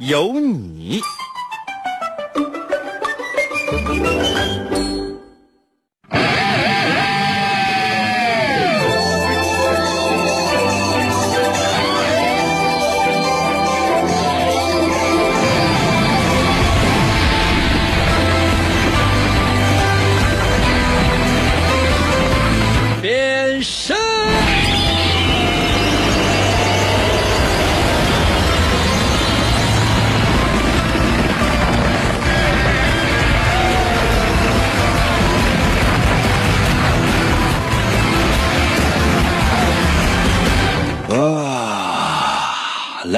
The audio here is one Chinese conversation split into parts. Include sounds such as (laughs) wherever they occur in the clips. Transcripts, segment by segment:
有你。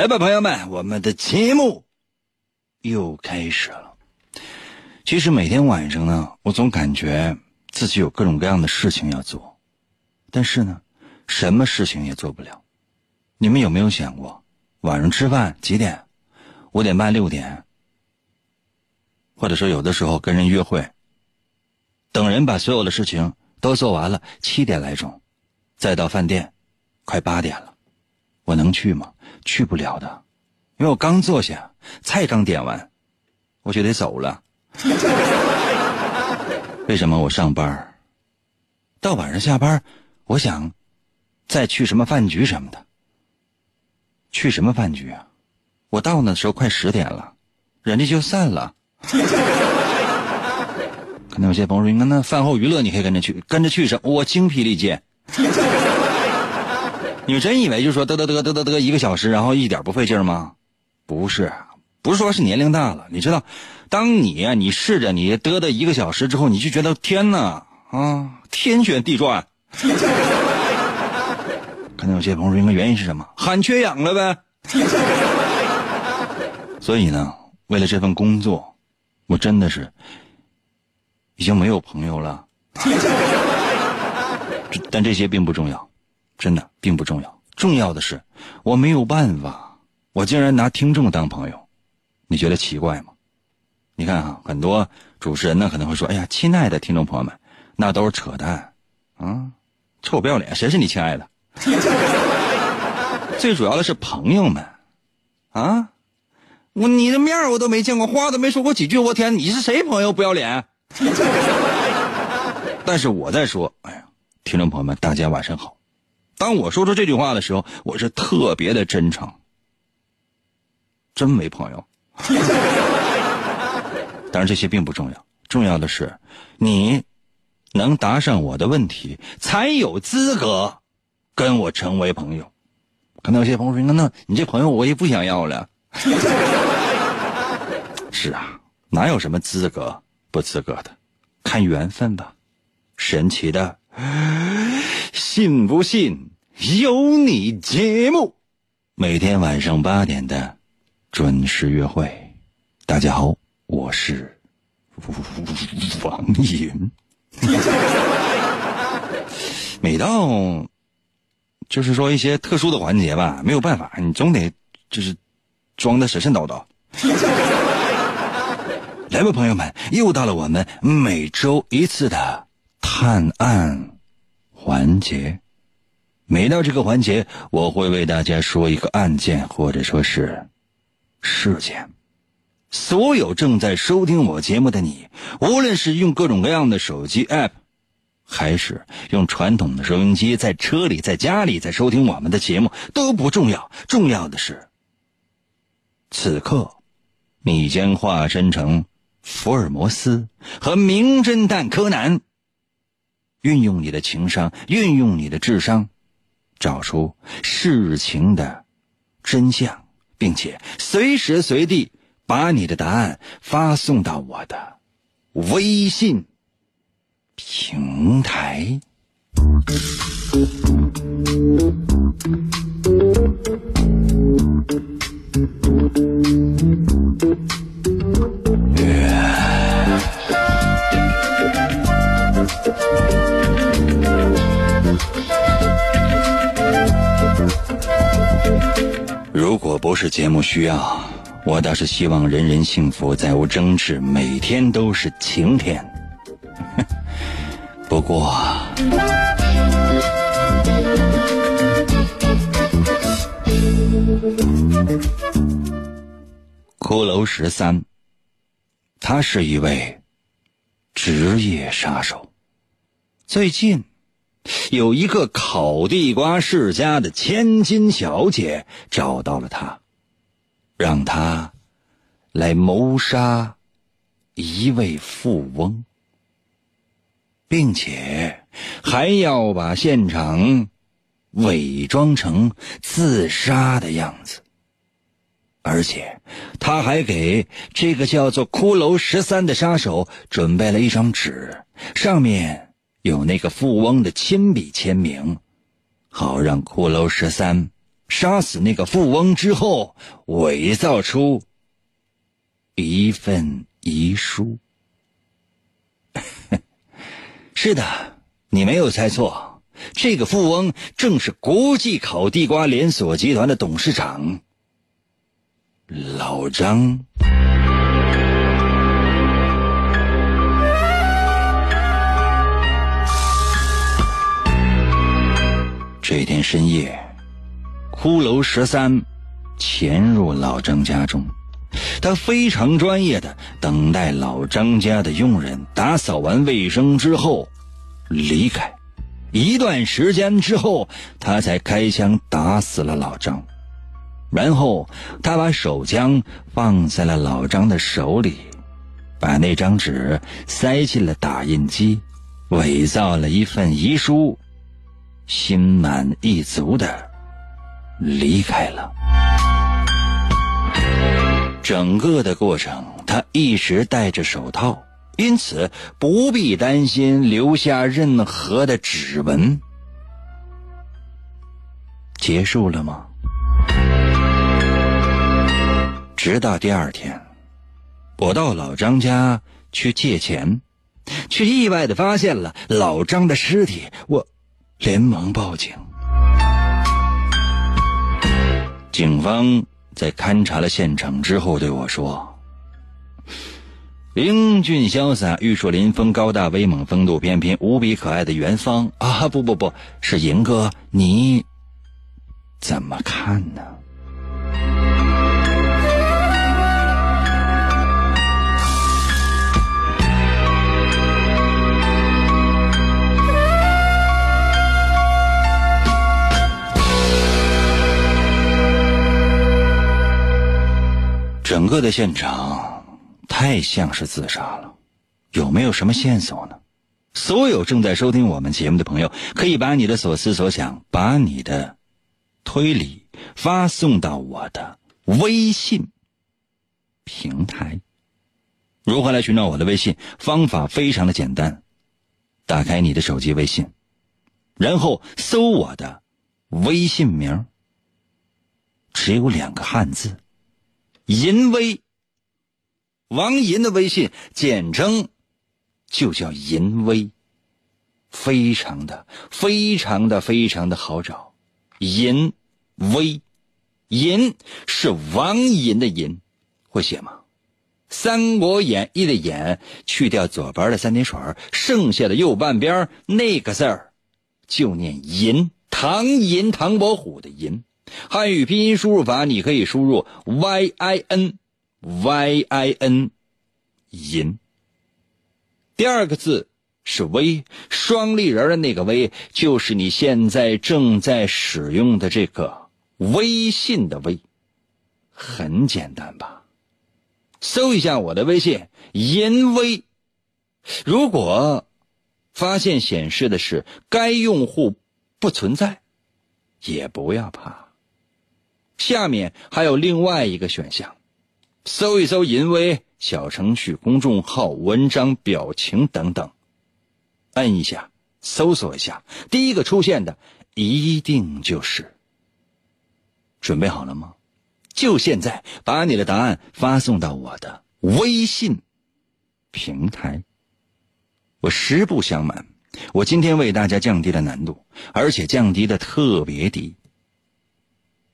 来吧，朋友们，我们的节目又开始了。其实每天晚上呢，我总感觉自己有各种各样的事情要做，但是呢，什么事情也做不了。你们有没有想过，晚上吃饭几点？五点半、六点，或者说有的时候跟人约会，等人把所有的事情都做完了，七点来钟，再到饭店，快八点了，我能去吗？去不了的，因为我刚坐下，菜刚点完，我就得走了。(laughs) 为什么我上班到晚上下班，我想再去什么饭局什么的。去什么饭局啊？我到那时候快十点了，人家就散了。(laughs) 可能有些朋友说：“那饭后娱乐你可以跟着去，跟着去什么？我精疲力尽。你们真以为就说嘚嘚嘚嘚嘚嘚一个小时，然后一点不费劲吗？不是，不是说是年龄大了，你知道，当你啊，你试着你嘚嘚一个小时之后，你就觉得天哪啊，天旋地转。可能有些朋友说，应该原因是什么？喊缺氧了呗。所以呢，为了这份工作，我真的是已经没有朋友了。(laughs) 但这些并不重要，真的并不重要。重要的是，我没有办法，我竟然拿听众当朋友，你觉得奇怪吗？你看啊，很多主持人呢可能会说：“哎呀，亲爱的听众朋友们，那都是扯淡啊，臭不要脸，谁是你亲爱的？” (laughs) 最主要的是朋友们，啊，我你的面我都没见过，话都没说过几句，我天，你是谁朋友？不要脸！(laughs) 但是我在说，哎呀，听众朋友们，大家晚上好。当我说出这句话的时候，我是特别的真诚，真没朋友。(laughs) 当然这些并不重要，重要的是你能答上我的问题，才有资格跟我成为朋友。可能有些朋友说：“那那你这朋友我也不想要了。(laughs) ”是啊，哪有什么资格不资格的，看缘分吧。神奇的，信不信有你节目，每天晚上八点的准时约会。大家好，我是王银。每到。就是说一些特殊的环节吧，没有办法，你总得就是装的神神叨叨。来吧，朋友们，又到了我们每周一次的探案环节。每到这个环节，我会为大家说一个案件或者说是事件。所有正在收听我节目的你，无论是用各种各样的手机 App。还是用传统的收音机，在车里、在家里，在收听我们的节目都不重要，重要的是，此刻，你将化身成福尔摩斯和名侦探柯南，运用你的情商，运用你的智商，找出事情的真相并且随时随地把你的答案发送到我的微信平台。如果不是节目需要，我倒是希望人人幸福，再无争执，每天都是晴天。(laughs) 不过，骷髅十三，他是一位职业杀手。最近，有一个烤地瓜世家的千金小姐找到了他，让他来谋杀一位富翁。并且还要把现场伪装成自杀的样子，而且他还给这个叫做“骷髅十三”的杀手准备了一张纸，上面有那个富翁的亲笔签名，好让骷髅十三杀死那个富翁之后伪造出一份遗书。(laughs) 是的，你没有猜错，这个富翁正是国际烤地瓜连锁集团的董事长老张。这天深夜，骷髅十三潜入老张家中，他非常专业的等待老张家的佣人打扫完卫生之后。离开，一段时间之后，他才开枪打死了老张，然后他把手枪放在了老张的手里，把那张纸塞进了打印机，伪造了一份遗书，心满意足的离开了。整个的过程，他一直戴着手套。因此，不必担心留下任何的指纹。结束了吗？直到第二天，我到老张家去借钱，却意外的发现了老张的尸体。我连忙报警。警方在勘察了现场之后对我说。英俊潇洒、玉树临风、高大威猛、风度翩翩、无比可爱的元芳啊！不不不是银哥，你怎么看呢？整个的现场。太像是自杀了，有没有什么线索呢？所有正在收听我们节目的朋友，可以把你的所思所想，把你的推理发送到我的微信平台。如何来寻找我的微信？方法非常的简单，打开你的手机微信，然后搜我的微信名，只有两个汉字：淫威。王银的微信简称就叫淫威，非常的、非常的、非常的好找。淫威，淫是王银的银，会写吗？《三国演义》的演去掉左边的三点水，剩下的右半边那个字儿就念银。唐寅，唐伯虎的寅。汉语拼音输入法，你可以输入 y i n。y i n，银。第二个字是微，双立人的那个微，就是你现在正在使用的这个微信的微。很简单吧？搜一下我的微信银微，如果发现显示的是该用户不存在，也不要怕。下面还有另外一个选项。搜一搜“淫威”小程序、公众号、文章、表情等等，摁一下，搜索一下，第一个出现的一定就是。准备好了吗？就现在，把你的答案发送到我的微信平台。我实不相瞒，我今天为大家降低了难度，而且降低的特别低。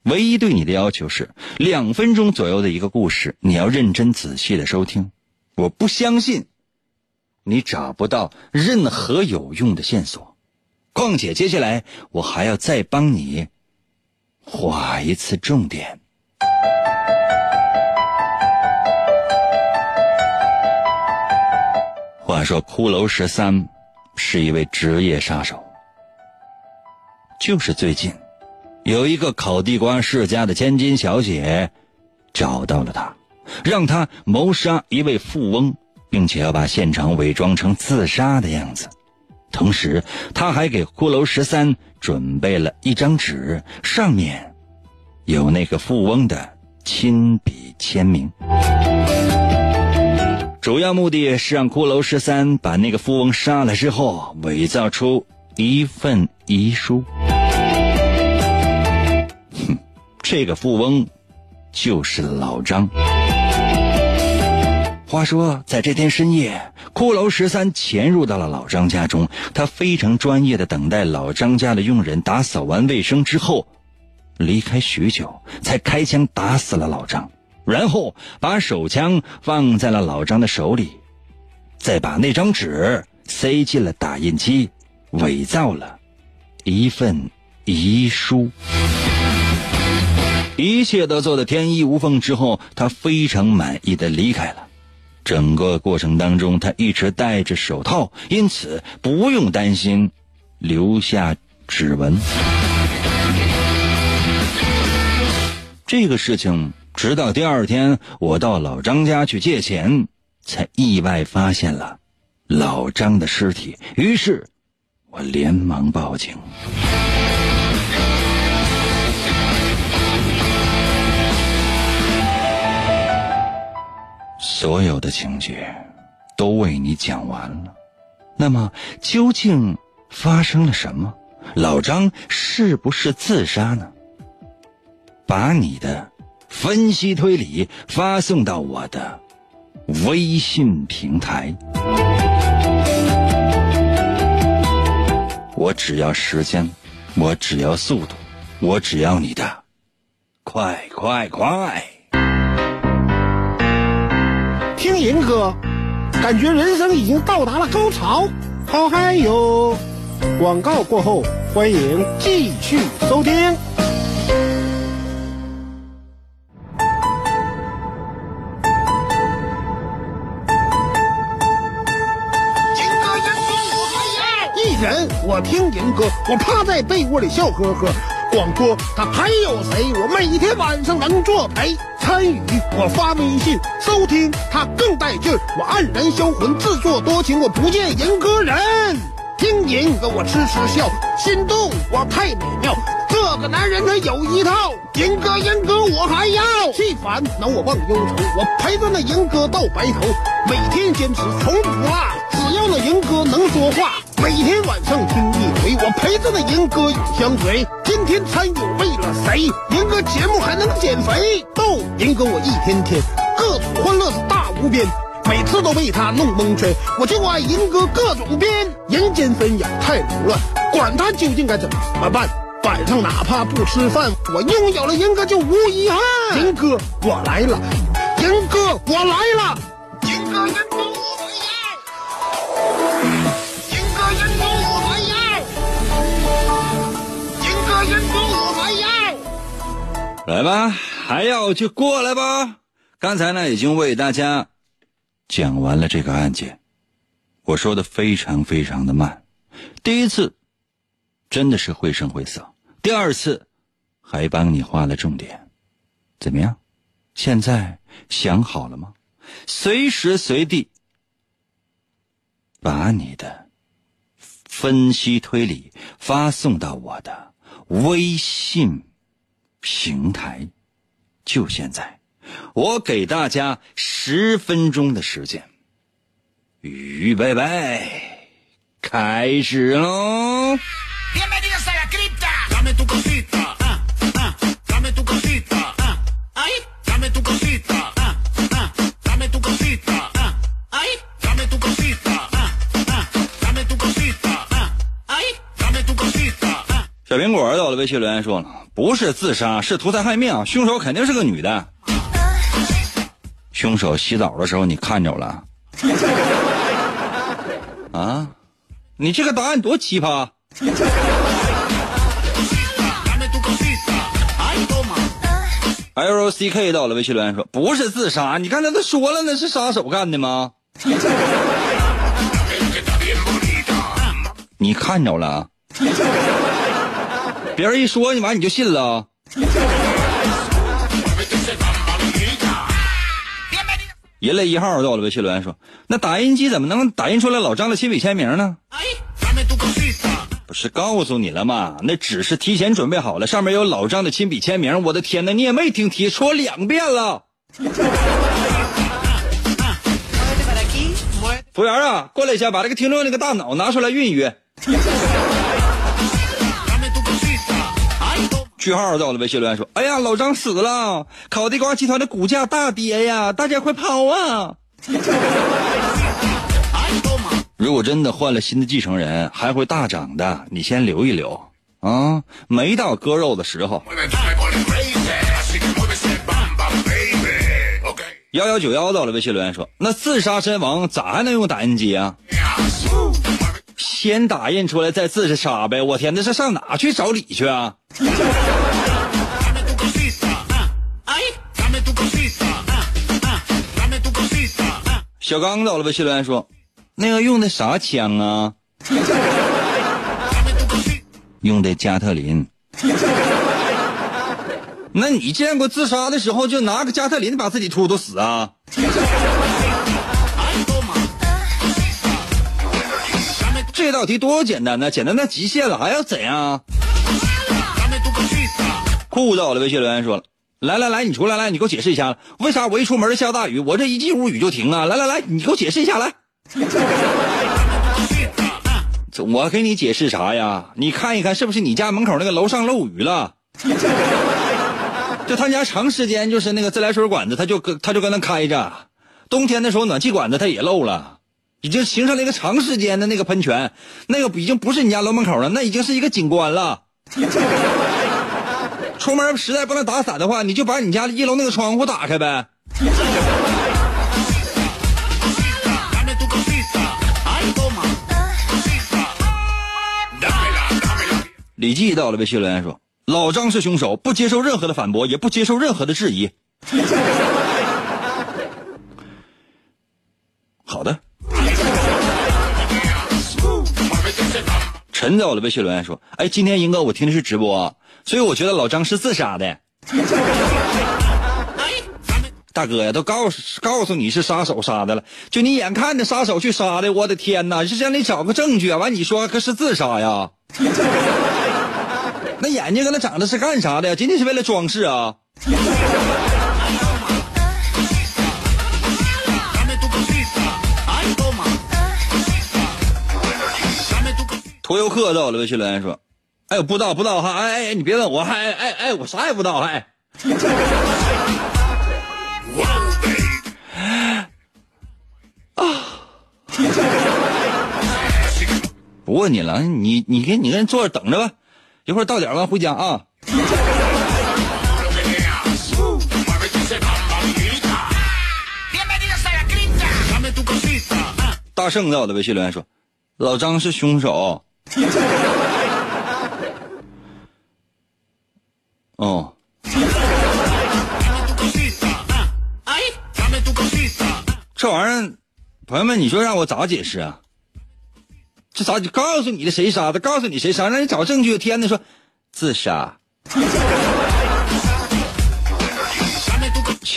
唯一对你的要求是两分钟左右的一个故事，你要认真仔细的收听。我不相信你找不到任何有用的线索。况且接下来我还要再帮你划一次重点。话说骷髅十三是一位职业杀手，就是最近。有一个烤地瓜世家的千金小姐，找到了他，让他谋杀一位富翁，并且要把现场伪装成自杀的样子。同时，他还给骷髅十三准备了一张纸，上面有那个富翁的亲笔签名。主要目的是让骷髅十三把那个富翁杀了之后，伪造出一份遗书。这个富翁就是老张。话说，在这天深夜，骷髅十三潜入到了老张家中，他非常专业的等待老张家的佣人打扫完卫生之后，离开许久，才开枪打死了老张，然后把手枪放在了老张的手里，再把那张纸塞进了打印机，伪造了一份遗书。一切都做得天衣无缝之后，他非常满意的离开了。整个过程当中，他一直戴着手套，因此不用担心留下指纹。这个事情直到第二天，我到老张家去借钱，才意外发现了老张的尸体。于是，我连忙报警。所有的情节都为你讲完了，那么究竟发生了什么？老张是不是自杀呢？把你的分析推理发送到我的微信平台，我只要时间，我只要速度，我只要你的快快快！听银哥，感觉人生已经到达了高潮，好嗨哟！广告过后，欢迎继续收听。一人我听银哥，我趴在被窝里笑呵呵。广播他还有谁？我每天晚上能作陪。参与我发微信收听，他更带劲儿。我黯然销魂，自作多情，我不见人歌人。听银哥我痴痴笑，心动我太美妙。这个男人他有一套，银哥银哥我还要。气烦恼我忘忧愁，我陪着那银哥到白头。每天坚持从不落，只要那银哥能说话。每天晚上听一回，我陪着那银哥永相随。今天参与为了谁？银哥节目还能减肥？逗银哥我一天天各种欢乐是大无边，每次都被他弄蒙圈。我就爱银哥各种编，人间纷扰太凌乱，管他究竟该怎么办。晚上哪怕不吃饭，我拥有了银哥就无遗憾。银哥我来了，银哥我来了，银哥来吧，还要就过来吧。刚才呢，已经为大家讲完了这个案件，我说的非常非常的慢。第一次真的是绘声绘色，第二次还帮你画了重点，怎么样？现在想好了吗？随时随地把你的分析推理发送到我的微信。平台，就现在，我给大家十分钟的时间，预备备，开始喽！苹果到了微信留言说了，不是自杀，是图财害命，凶手肯定是个女的。凶手洗澡的时候你看着了？(laughs) 啊，你这个答案多奇葩！L C K 到了微信留言说，不是自杀，你刚才都说了，那是杀手干的吗？(laughs) 你看着了？别人一说你完你就信了？人类一号到了微信留言说，那打印机怎么能打印出来老张的亲笔签名呢？不是告诉你了吗？那纸是提前准备好了，上面有老张的亲笔签名。我的天哪，你也没听题，说两遍了。服务员啊，过来一下，把这个听众那个大脑拿出来运一运。句号到了微信留言说：“哎呀，老张死了，烤地瓜集团的股价大跌呀，大家快跑啊！” (laughs) 如果真的换了新的继承人，还会大涨的。你先留一留啊，没到割肉的时候。幺幺九幺到了微信留言说：“那自杀身亡咋还能用打印机啊？先打印出来再自杀呗！我天，那是上哪去找理去啊？”小刚到了吧？谢伦说。那个用的啥枪啊？用的加特林。那你见过自杀的时候就拿个加特林把自己突突死啊？这道题多简单呢，简单到极限了，还要怎样？酷到了，微信留言说了，来来来，你出来来，你给我解释一下，为啥我一出门下大雨，我这一进屋雨就停啊？来来来，你给我解释一下来。我给你解释啥呀？你看一看，是不是你家门口那个楼上漏雨了？就他家长时间就是那个自来水管子，他就搁他就搁那开着。冬天的时候暖气管子它也漏了，已经形成了一个长时间的那个喷泉，那个已经不是你家楼门口了，那已经是一个景观了。(laughs) 出门实在不能打伞的话，你就把你家一楼那个窗户打开呗。李记到了，微信留言说：“老张是凶手，不接受任何的反驳，也不接受任何的质疑。(laughs) ”好的。陈到了，微信留言说：“哎，今天英哥我听的是直播，所以我觉得老张是自杀的。(laughs) ”大哥呀，都告诉告诉你是杀手杀的了，就你眼看着杀手去杀的，我的天哪！是让你找个证据啊！完你说可是自杀呀？(laughs) 那眼睛跟那长的是干啥的？仅仅是为了装饰啊！涂游客到了，微信留言说：“哎，不知道不知道哈，哎哎，你别问我，还哎哎，我啥也不知道，还。”啊！不问你了，你你给你跟坐着等着吧，一会儿到点了回家啊。大圣在我的微信留言说：“老张是凶手。” (laughs) 哦。这玩意儿，朋友们，你说让我咋解释啊？这咋就告诉你的谁杀的？告诉你谁杀？让你找证据。天呐，说自杀。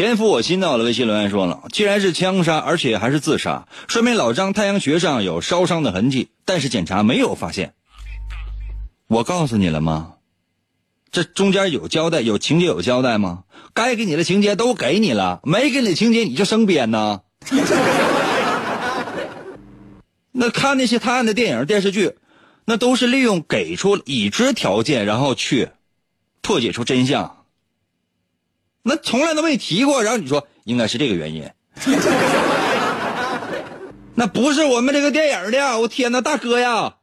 前夫我心到了，微信留言说了，既然是枪杀，而且还是自杀，说明老张太阳穴上有烧伤的痕迹，但是检查没有发现。我告诉你了吗？这中间有交代，有情节有交代吗？该给你的情节都给你了，没给你的情节你就生编呢？(laughs) 那看那些探案的电影电视剧，那都是利用给出已知条件，然后去破解出真相。那从来都没提过，然后你说应该是这个原因。(laughs) 那不是我们这个电影的，我天呐，大哥呀。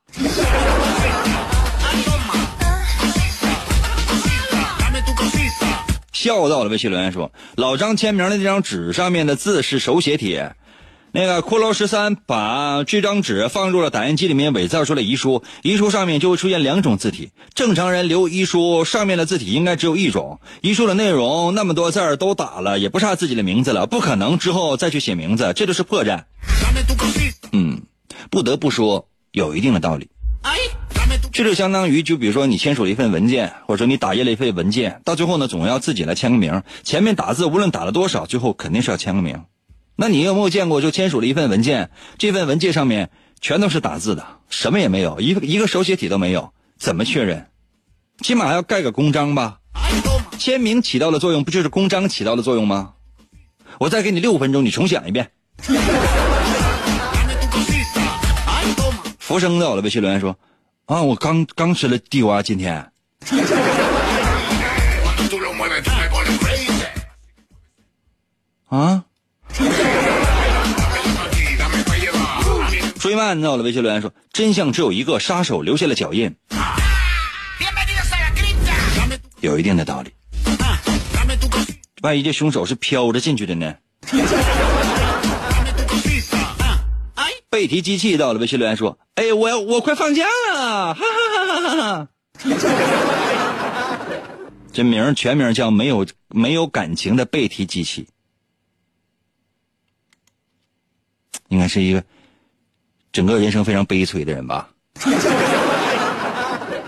笑到了，微信留言说，老张签名的这张纸上面的字是手写体。那个骷髅十三把这张纸放入了打印机里面，伪造出了遗书。遗书上面就会出现两种字体。正常人留遗书上面的字体应该只有一种。遗书的内容那么多字儿都打了，也不差自己的名字了，不可能之后再去写名字，这就是破绽。嗯，不得不说有一定的道理。这就相当于，就比如说你签署了一份文件，或者说你打印了一份文件，到最后呢，总要自己来签个名。前面打字无论打了多少，最后肯定是要签个名。那你有没有见过，就签署了一份文件，这份文件上面全都是打字的，什么也没有，一个一个手写体都没有，怎么确认？起码要盖个公章吧？签名起到了作用，不就是公章起到了作用吗？我再给你六分钟，你重想一遍。浮生到了，微信留言说：“啊，我刚刚吃了地瓜，今天。”啊？(laughs) 追曼到了，微信留言说：“真相只有一个，杀手留下了脚印。”有一定的道理。万一这凶手是飘着进去的呢？(laughs) 背提机器到了，微信留言说：“哎，我我快放假了！”哈哈哈哈哈哈。(laughs) 这名全名叫没有没有感情的背提机器。应该是一个整个人生非常悲催的人吧，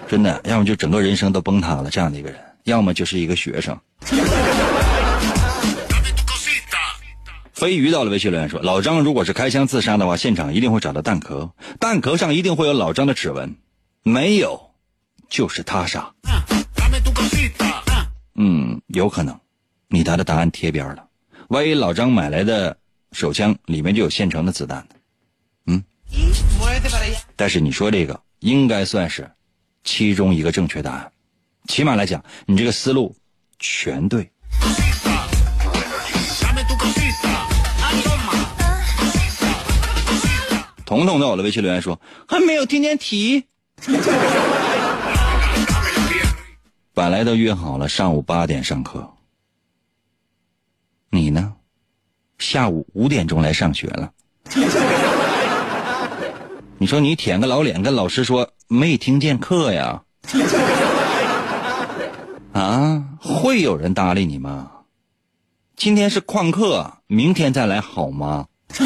真的，要么就整个人生都崩塌了这样的一个人，要么就是一个学生。飞鱼到了微信留言说：“老张如果是开枪自杀的话，现场一定会找到弹壳，弹壳上一定会有老张的指纹，没有就是他杀。”嗯，有可能，你答的答案贴边了，万一老张买来的。手枪里面就有现成的子弹。嗯，但是你说这个应该算是其中一个正确答案，起码来讲，你这个思路全对。彤彤在我的微信留言说还没有听见题，(laughs) 本来都约好了上午八点上课，你呢？下午五点钟来上学了，(laughs) 你说你舔个老脸跟老师说没听见课呀？(laughs) 啊，会有人搭理你吗？今天是旷课，明天再来好吗？(laughs)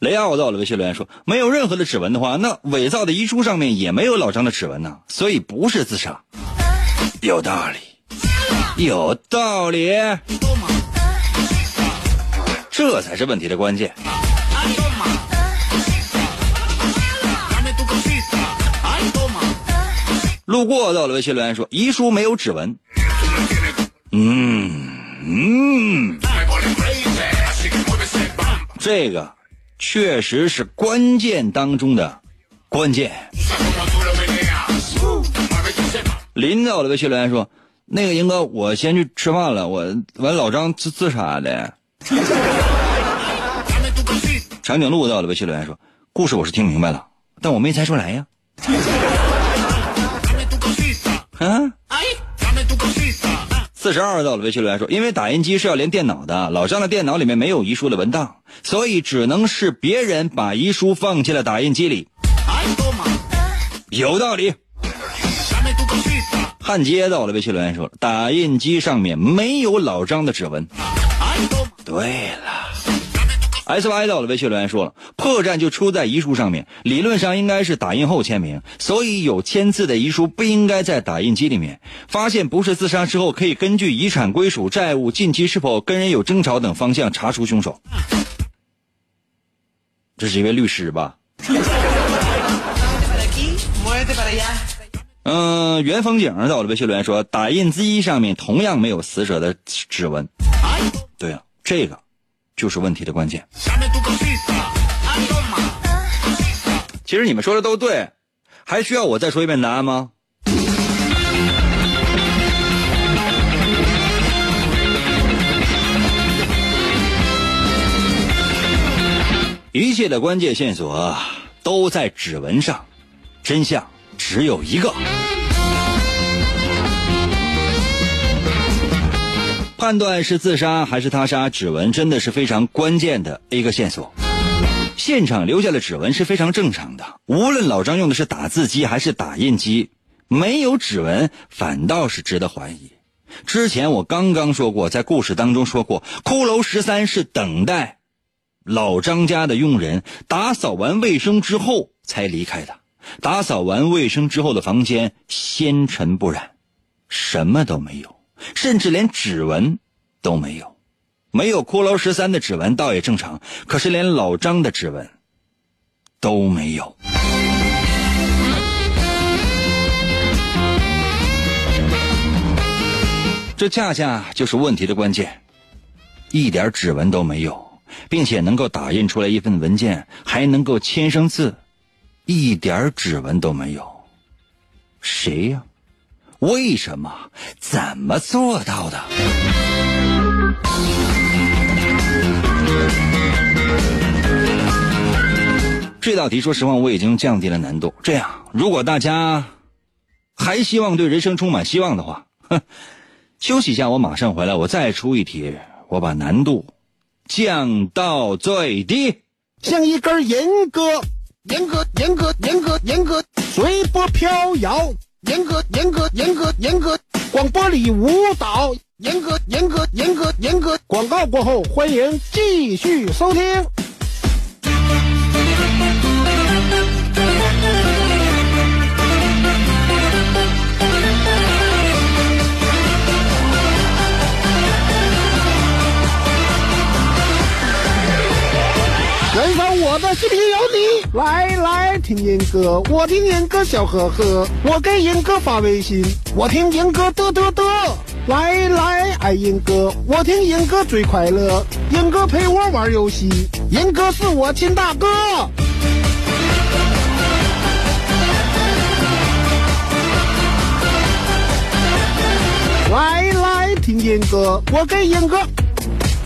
雷奥到了微信留言说，没有任何的指纹的话，那伪造的遗书上面也没有老张的指纹呢，所以不是自杀。有道理，有道理，这才是问题的关键。路过到了微信留言说遗书没有指纹。嗯嗯，这个确实是关键当中的关键。林子，我的微信留言说：“那个英哥，我先去吃饭了。我完老张自自杀的。”长颈鹿到了微信留言说：“故事我是听明白了，但我没猜出来呀。”啊！四十二到了微信留言说：“因为打印机是要连电脑的，老张的电脑里面没有遗书的文档，所以只能是别人把遗书放进了打印机里。”有道理。汉街到了，微信留言说：“打印机上面没有老张的指纹。”对了，S Y 到了，微信留言说了：“破绽就出在遗书上面，理论上应该是打印后签名，所以有签字的遗书不应该在打印机里面。发现不是自杀之后，可以根据遗产归属、债务、近期是否跟人有争吵等方向查出凶手。”这是一位律师吧？(laughs) 嗯，原风景在我的微信留言说，打印机上面同样没有死者的指纹。对啊，这个就是问题的关键。其实你们说的都对，还需要我再说一遍答案吗？一切的关键线索都在指纹上。真相只有一个。判断是自杀还是他杀，指纹真的是非常关键的一个线索。现场留下的指纹是非常正常的，无论老张用的是打字机还是打印机，没有指纹反倒是值得怀疑。之前我刚刚说过，在故事当中说过，骷髅十三是等待老张家的佣人打扫完卫生之后才离开的。打扫完卫生之后的房间纤尘不染，什么都没有，甚至连指纹都没有。没有骷髅十三的指纹倒也正常，可是连老张的指纹都没有。这恰恰就是问题的关键，一点指纹都没有，并且能够打印出来一份文件，还能够签上字，一点指纹都没有。谁呀？为什么？怎么做到的？这道题，说实话，我已经降低了难度。这样，如果大家还希望对人生充满希望的话，哼，休息一下，我马上回来，我再出一题，我把难度降到最低。像一根银戈，严格严格严格严格，随波飘摇，严格严格严格严格，广播里舞蹈，严格严格严格严格。广告过后，欢迎继续收听。我的视频有你，来来听严哥，我听严哥笑呵呵，我给严哥发微信，我听严哥嘚嘚嘚，来来爱严哥，我听严哥最快乐，严哥陪我玩游戏，严哥是我亲大哥。来来听严哥，我给严哥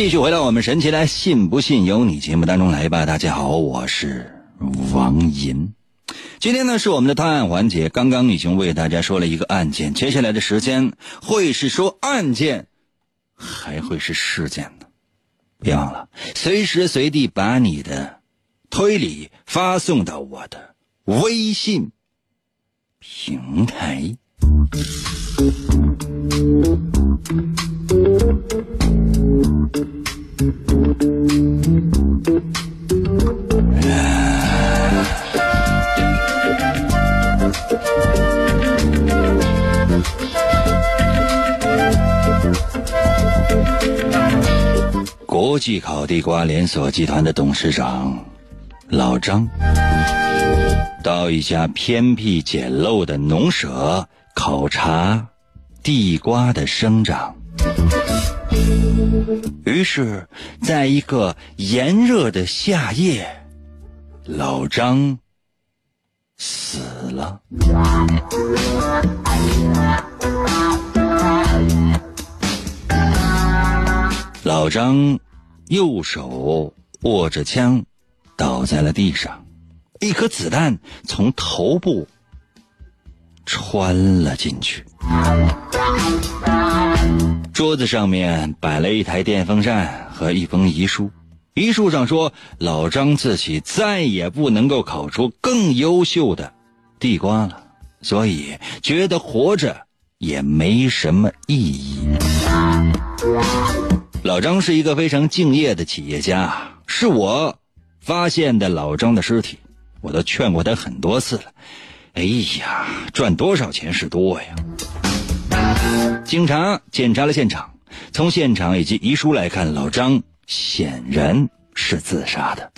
继续回到我们神奇来“信不信由你”节目当中来吧。大家好，我是王银。今天呢是我们的探案环节，刚刚已经为大家说了一个案件，接下来的时间会是说案件，还会是事件呢？别忘了随时随地把你的推理发送到我的微信平台。国际烤地瓜连锁集团的董事长老张，到一家偏僻简陋的农舍考察地瓜的生长。于是，在一个炎热的夏夜，老张死了。老张右手握着枪，倒在了地上，一颗子弹从头部穿了进去。桌子上面摆了一台电风扇和一封遗书，遗书上说老张自己再也不能够烤出更优秀的地瓜了，所以觉得活着也没什么意义。老张是一个非常敬业的企业家，是我发现的老张的尸体，我都劝过他很多次了。哎呀，赚多少钱是多呀！警察检查了现场，从现场以及遗书来看，老张显然是自杀的。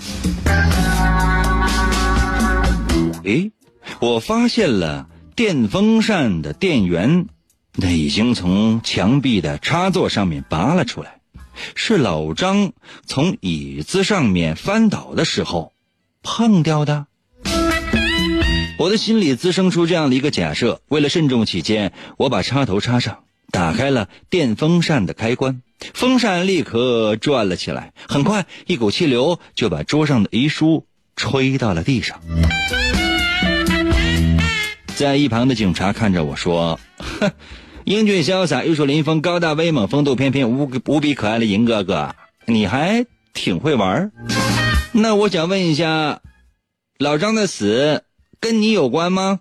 诶，我发现了电风扇的电源，那已经从墙壁的插座上面拔了出来，是老张从椅子上面翻倒的时候碰掉的。我的心里滋生出这样的一个假设：为了慎重起见，我把插头插上，打开了电风扇的开关，风扇立刻转了起来。很快，一股气流就把桌上的遗书吹到了地上。在一旁的警察看着我说：“哼，英俊潇洒、玉树临风、高大威猛、风度翩翩、无无比可爱的银哥哥，你还挺会玩。那我想问一下，老张的死跟你有关吗？”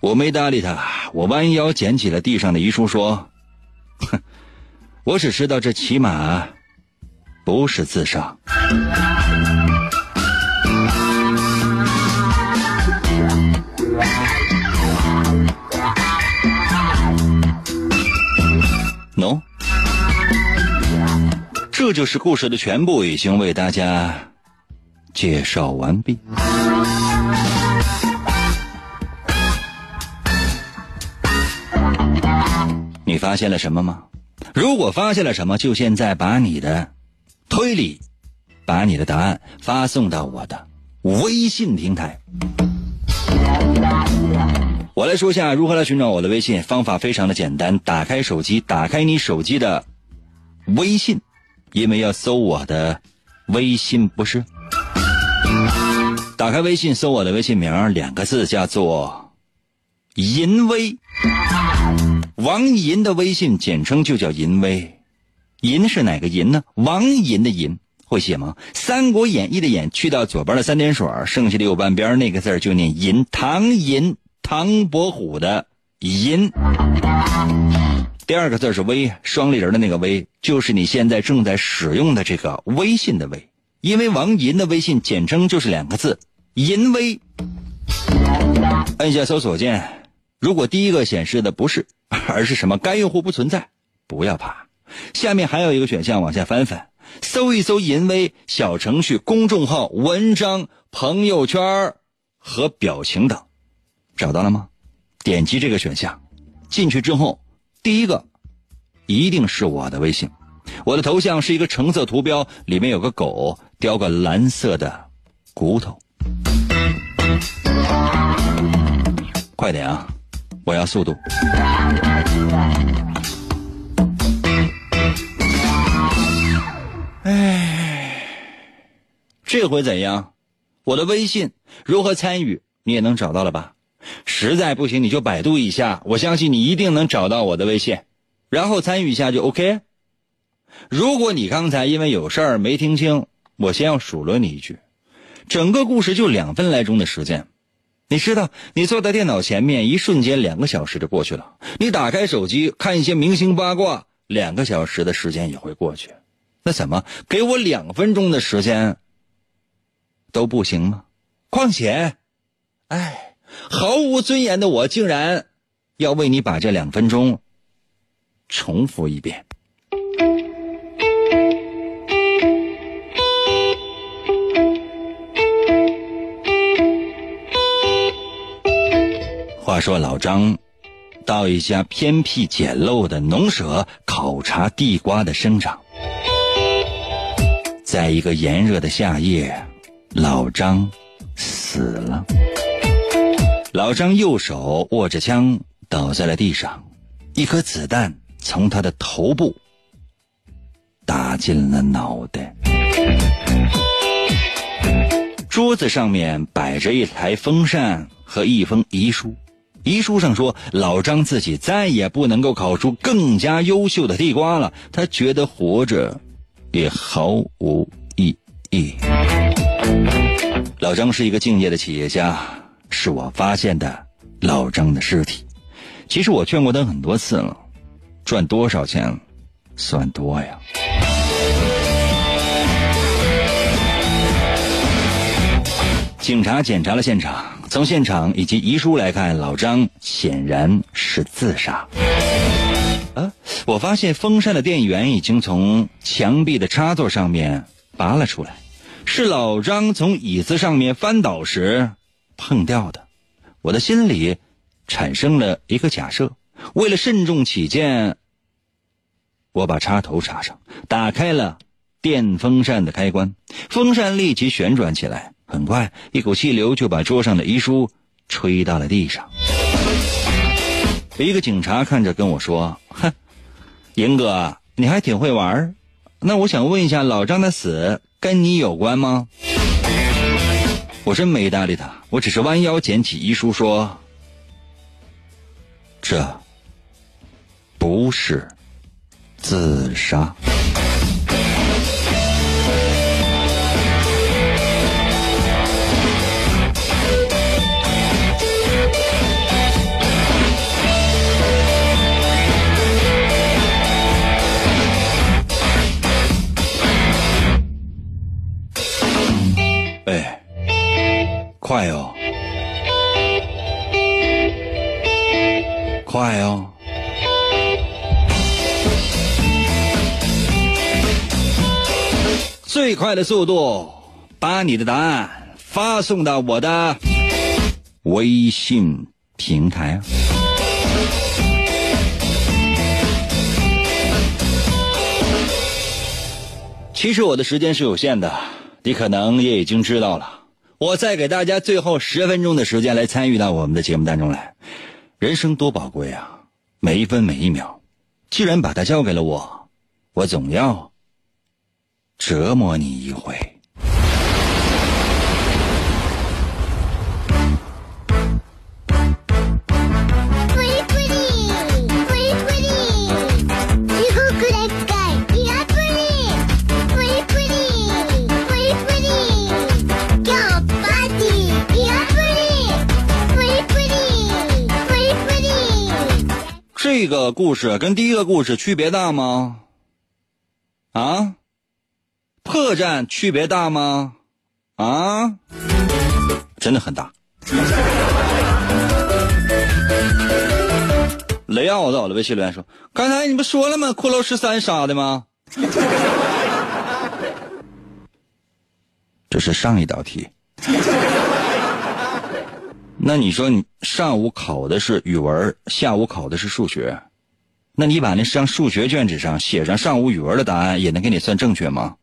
我没搭理他，我弯腰捡起了地上的遗书，说：“哼，(laughs) 我只知道这起码不是自杀。”喏，这就是故事的全部，已经为大家介绍完毕。你发现了什么吗？如果发现了什么，就现在把你的推理，把你的答案发送到我的微信平台。我来说一下如何来寻找我的微信，方法非常的简单，打开手机，打开你手机的微信，因为要搜我的微信不是？打开微信，搜我的微信名，两个字叫做“淫威”，王银的微信简称就叫淫威，银是哪个银呢？王银的银会写吗？《三国演义》的演去掉左边的三点水，剩下的右半边那个字就念银，唐银。唐伯虎的银，第二个字是微，双立人的那个微，就是你现在正在使用的这个微信的微。因为王银的微信简称就是两个字，银微。按下搜索键，如果第一个显示的不是，而是什么该用户不存在，不要怕，下面还有一个选项，往下翻翻，搜一搜银微小程序、公众号、文章、朋友圈和表情等。找到了吗？点击这个选项，进去之后，第一个一定是我的微信。我的头像是一个橙色图标，里面有个狗叼个蓝色的骨头。快点啊！我要速度。哎，这回怎样？我的微信如何参与？你也能找到了吧？实在不行，你就百度一下，我相信你一定能找到我的微信，然后参与一下就 OK。如果你刚才因为有事儿没听清，我先要数落你一句：整个故事就两分来钟的时间，你知道，你坐在电脑前面，一瞬间两个小时就过去了；你打开手机看一些明星八卦，两个小时的时间也会过去。那怎么给我两分钟的时间都不行吗？况且，哎。毫无尊严的我，竟然要为你把这两分钟重复一遍。话说老张到一家偏僻简陋的农舍考察地瓜的生长，在一个炎热的夏夜，老张死了。老张右手握着枪倒在了地上，一颗子弹从他的头部打进了脑袋。桌子上面摆着一台风扇和一封遗书，遗书上说老张自己再也不能够烤出更加优秀的地瓜了，他觉得活着也毫无意义。老张是一个敬业的企业家。是我发现的老张的尸体。其实我劝过他很多次了，赚多少钱算多呀？警察检查了现场，从现场以及遗书来看，老张显然是自杀。啊，我发现风扇的电源已经从墙壁的插座上面拔了出来，是老张从椅子上面翻倒时。碰掉的，我的心里产生了一个假设，为了慎重起见，我把插头插上，打开了电风扇的开关，风扇立即旋转起来，很快一股气流就把桌上的遗书吹到了地上。一个警察看着跟我说：“哼，银哥，你还挺会玩那我想问一下，老张的死跟你有关吗？”我真没搭理他，我只是弯腰捡起遗书说：“这不是自杀。”快哦，快哦！最快的速度，把你的答案发送到我的微信平台。其实我的时间是有限的，你可能也已经知道了。我再给大家最后十分钟的时间来参与到我们的节目当中来，人生多宝贵啊，每一分每一秒，既然把它交给了我，我总要折磨你一回。个故事跟第一个故事区别大吗？啊，破绽区别大吗？啊，真的很大。雷奥在我的微信留言说：“刚才你不说了吗？骷髅十三杀的吗？” (laughs) 这是上一道题。那你说你上午考的是语文，下午考的是数学，那你把那张数学卷纸上写上上午语文的答案，也能给你算正确吗？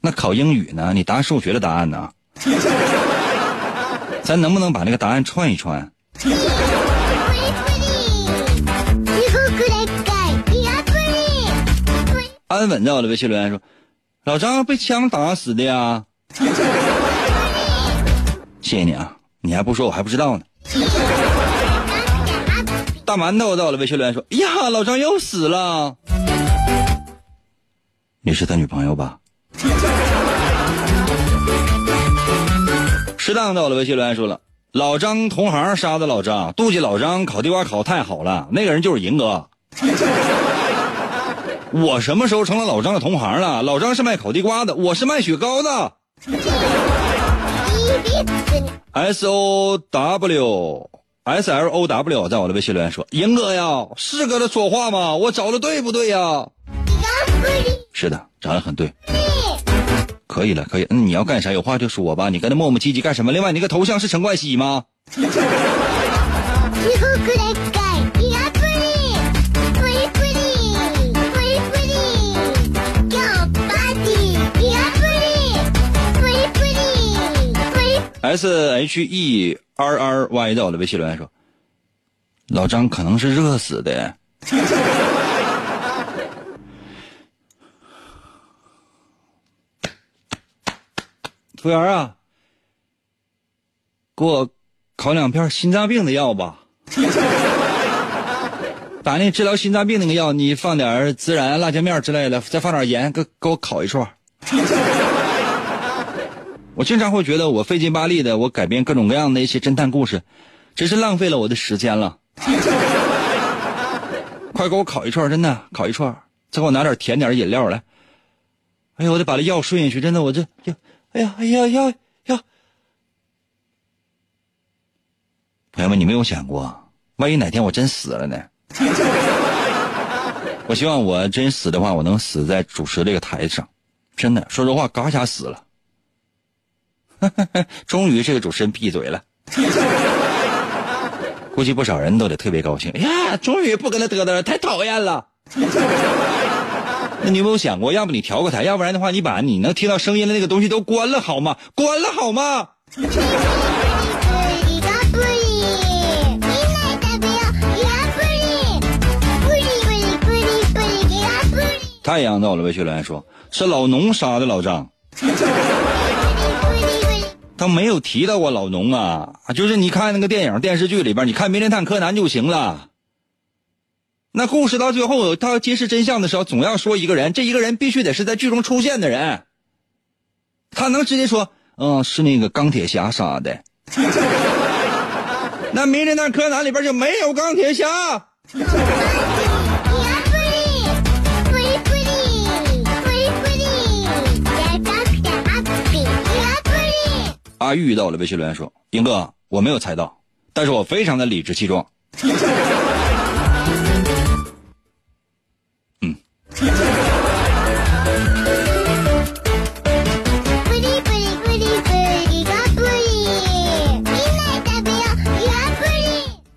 那考英语呢？你答数学的答案呢？(laughs) 咱能不能把那个答案串一串？安稳在我的微信留言说：“老张被枪打死的呀。(laughs) ”谢谢你啊。你还不说，我还不知道呢。大馒头在我的微信留言说：“呀，老张又死了。”你是他女朋友吧？(laughs) 适当在我的微信留言说了：“老张同行杀的老张，妒忌老张烤地瓜烤太好了，那个人就是银哥。(laughs) 我什么时候成了老张的同行了？老张是卖烤地瓜的，我是卖雪糕的。(laughs) ” S O W S L O W 在我的微信留言说：“赢哥呀，是搁这说话吗？我找的对不对呀？”是的，找的很对。可以了，可以。嗯，你要干啥？有话就说吧。你跟他磨磨唧唧干什么？另外，你个头像是陈冠希吗 (laughs)？S H E R R Y 在我的微信留言说：“老张可能是热死的。(laughs) ”服务员啊，给我烤两片心脏病的药吧。把那治疗心脏病那个药，你放点孜然、辣椒面之类的，再放点盐，给给我烤一串。我经常会觉得我费劲巴力的，我改编各种各样的一些侦探故事，真是浪费了我的时间了。(laughs) 快给我烤一串，真的烤一串，再给我拿点甜点饮料来。哎呦，我得把这药顺下去，真的，我这要，哎呀，哎呀，要要。朋友们，你没有想过，万一哪天我真死了呢？(laughs) 我希望我真死的话，我能死在主持这个台上。真的，说实话，嘎一下死了。(laughs) 终于，这个主持人闭嘴了。(laughs) 估计不少人都得特别高兴。哎呀，终于不跟他嘚嘚了，太讨厌了。(laughs) 那你有没有想过，要不你调个台，要不然的话，你把你能听到声音的那个东西都关了好吗？关了好吗？太阳到了，魏学良说是老农杀的老张。他没有提到过老农啊，就是你看那个电影电视剧里边，你看《名侦探柯南》就行了。那故事到最后，他要揭示真相的时候，总要说一个人，这一个人必须得是在剧中出现的人。他能直接说，嗯，是那个钢铁侠杀的。(laughs) 那《名侦探柯南》里边就没有钢铁侠。阿玉到了，微信留言说：“英哥，我没有猜到，但是我非常的理直气壮。”嗯。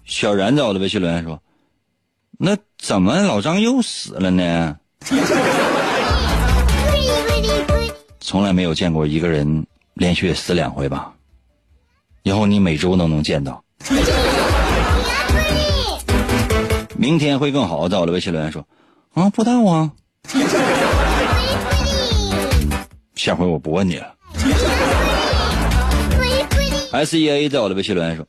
小然在我的微信留言说：“那怎么老张又死了呢？”从来没有见过一个人。连续死两回吧，以后你每周都能见到。明天会更好。在我的微信留言说：“啊，不知道啊。”下回我不问你了。S E A 在我的微信留言说：“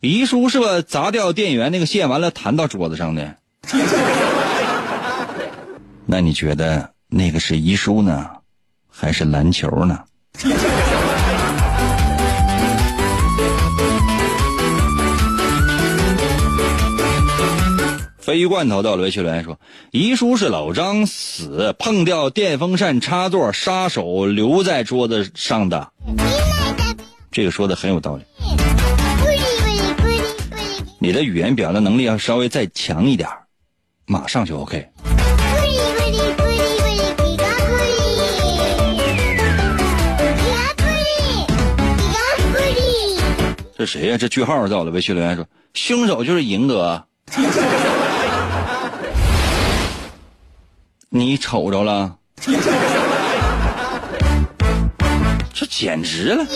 遗书是吧？砸掉电源那个线，完了弹到桌子上的。那你觉得那个是遗书呢，还是篮球呢？”鲱鱼罐头到了微信留言说：“遗书是老张死碰掉电风扇插座，杀手留在桌子上的。”这个说的很有道理。你的语言表达能力要稍微再强一点马上就 OK。这谁呀？这句号在我的微信留言说：“凶手就是银哥。” (laughs) 你瞅着了？(laughs) 这简直了！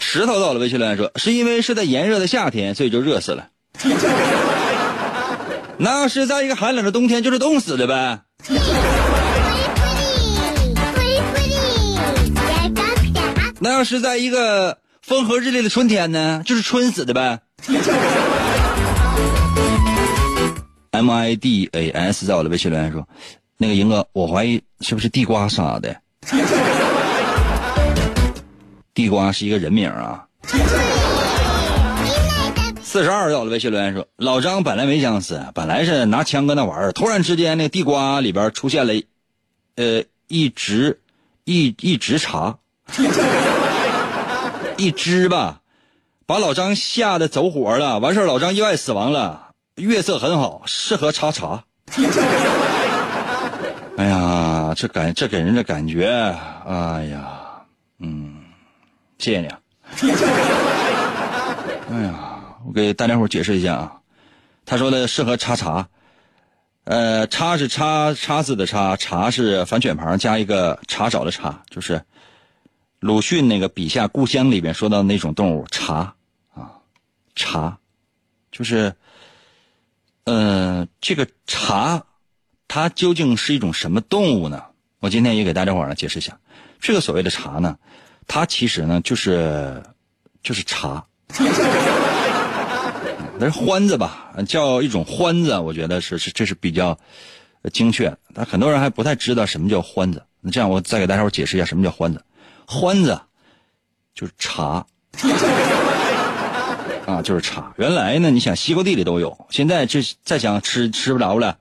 石头到了，微信留言说：“是因为是在炎热的夏天，所以就热死了。(laughs) 那要是在一个寒冷的冬天，就是冻死的呗。”那要是在一个风和日丽的春天呢，就是春死的呗。(laughs) M I D A S 在我的微信留言说：“那个赢哥，我怀疑是不是地瓜杀的？地瓜是一个人名啊。”四十二在我的微信留言说：“老张本来没想死，本来是拿枪搁那玩，突然之间那个地瓜里边出现了，呃，一直一一直查。”一只吧，把老张吓得走火了。完事老张意外死亡了。月色很好，适合插茶。(laughs) 哎呀，这感这给人的感觉，哎呀，嗯，谢谢你啊。(laughs) 哎呀，我给大家伙解释一下啊。他说的适合插茶，呃，插是插叉子的插，茶是反犬旁加一个查找的查，就是。鲁迅那个笔下故乡里边说到那种动物茶，啊，茶，就是，呃，这个茶，它究竟是一种什么动物呢？我今天也给大家伙儿解释一下，这个所谓的茶呢，它其实呢就是就是茶，(laughs) 那是欢子吧，叫一种欢子，我觉得是是这是比较精确。但很多人还不太知道什么叫欢子，那这样我再给大家伙儿解释一下什么叫欢子。欢子，就是茶，啊，就是茶。原来呢，你想西瓜地里都有，现在这再想吃吃不着了。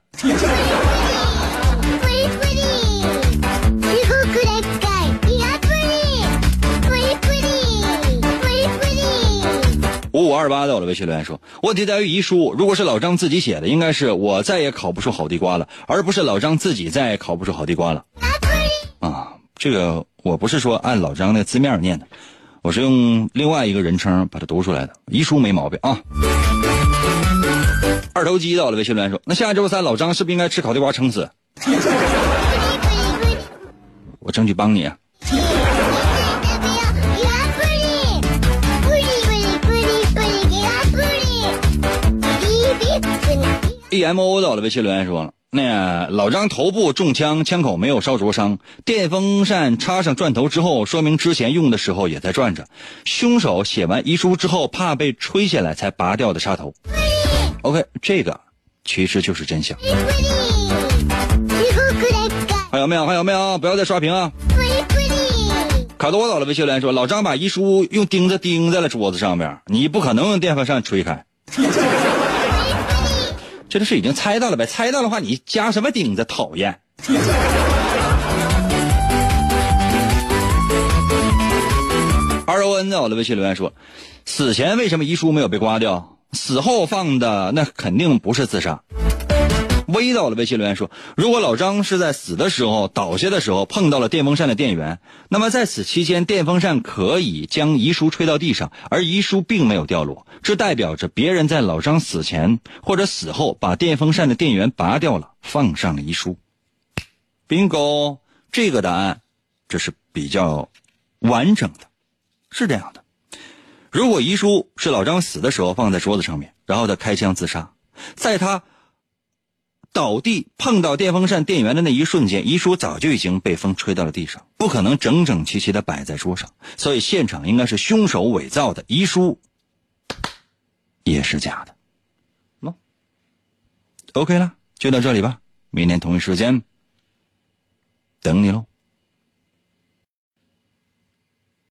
五五二八的我的微信留言说：问题在于遗书，如果是老张自己写的，应该是我再也烤不出好地瓜了，而不是老张自己再也烤不出好地瓜了。啊，这个。我不是说按老张那字面念的，我是用另外一个人称把它读出来的，遗书没毛病啊。二头肌到了，微信留言说：“那下周三老张是不是应该吃烤地瓜撑死？”我争取帮你啊。E M O 到了，微信留言说了：“那老张头部中枪，枪口没有烧灼伤，电风扇插上转头之后，说明之前用的时候也在转着。凶手写完遗书之后，怕被吹下来才拔掉的插头。OK，这个其实就是真相。还有没有？还有没有？不要再刷屏啊！卡多到了，微信留言说：老张把遗书用钉子钉在了桌子上面，你不可能用电风扇吹开。”这就是已经猜到了呗，猜到的话你加什么钉子？讨厌。(laughs) R O N 在我的微信留言说：死前为什么遗书没有被刮掉？死后放的那肯定不是自杀。微到了微信留言说：如果老张是在死的时候倒下的时候碰到了电风扇的电源，那么在此期间电风扇可以将遗书吹到地上，而遗书并没有掉落，这代表着别人在老张死前或者死后把电风扇的电源拔掉了，放上了遗书。bingo，这个答案这是比较完整的，是这样的。如果遗书是老张死的时候放在桌子上面，然后他开枪自杀，在他。倒地碰到电风扇电源的那一瞬间，遗书早就已经被风吹到了地上，不可能整整齐齐的摆在桌上，所以现场应该是凶手伪造的遗书，也是假的。喏，OK 了，就到这里吧，明天同一时间等你喽。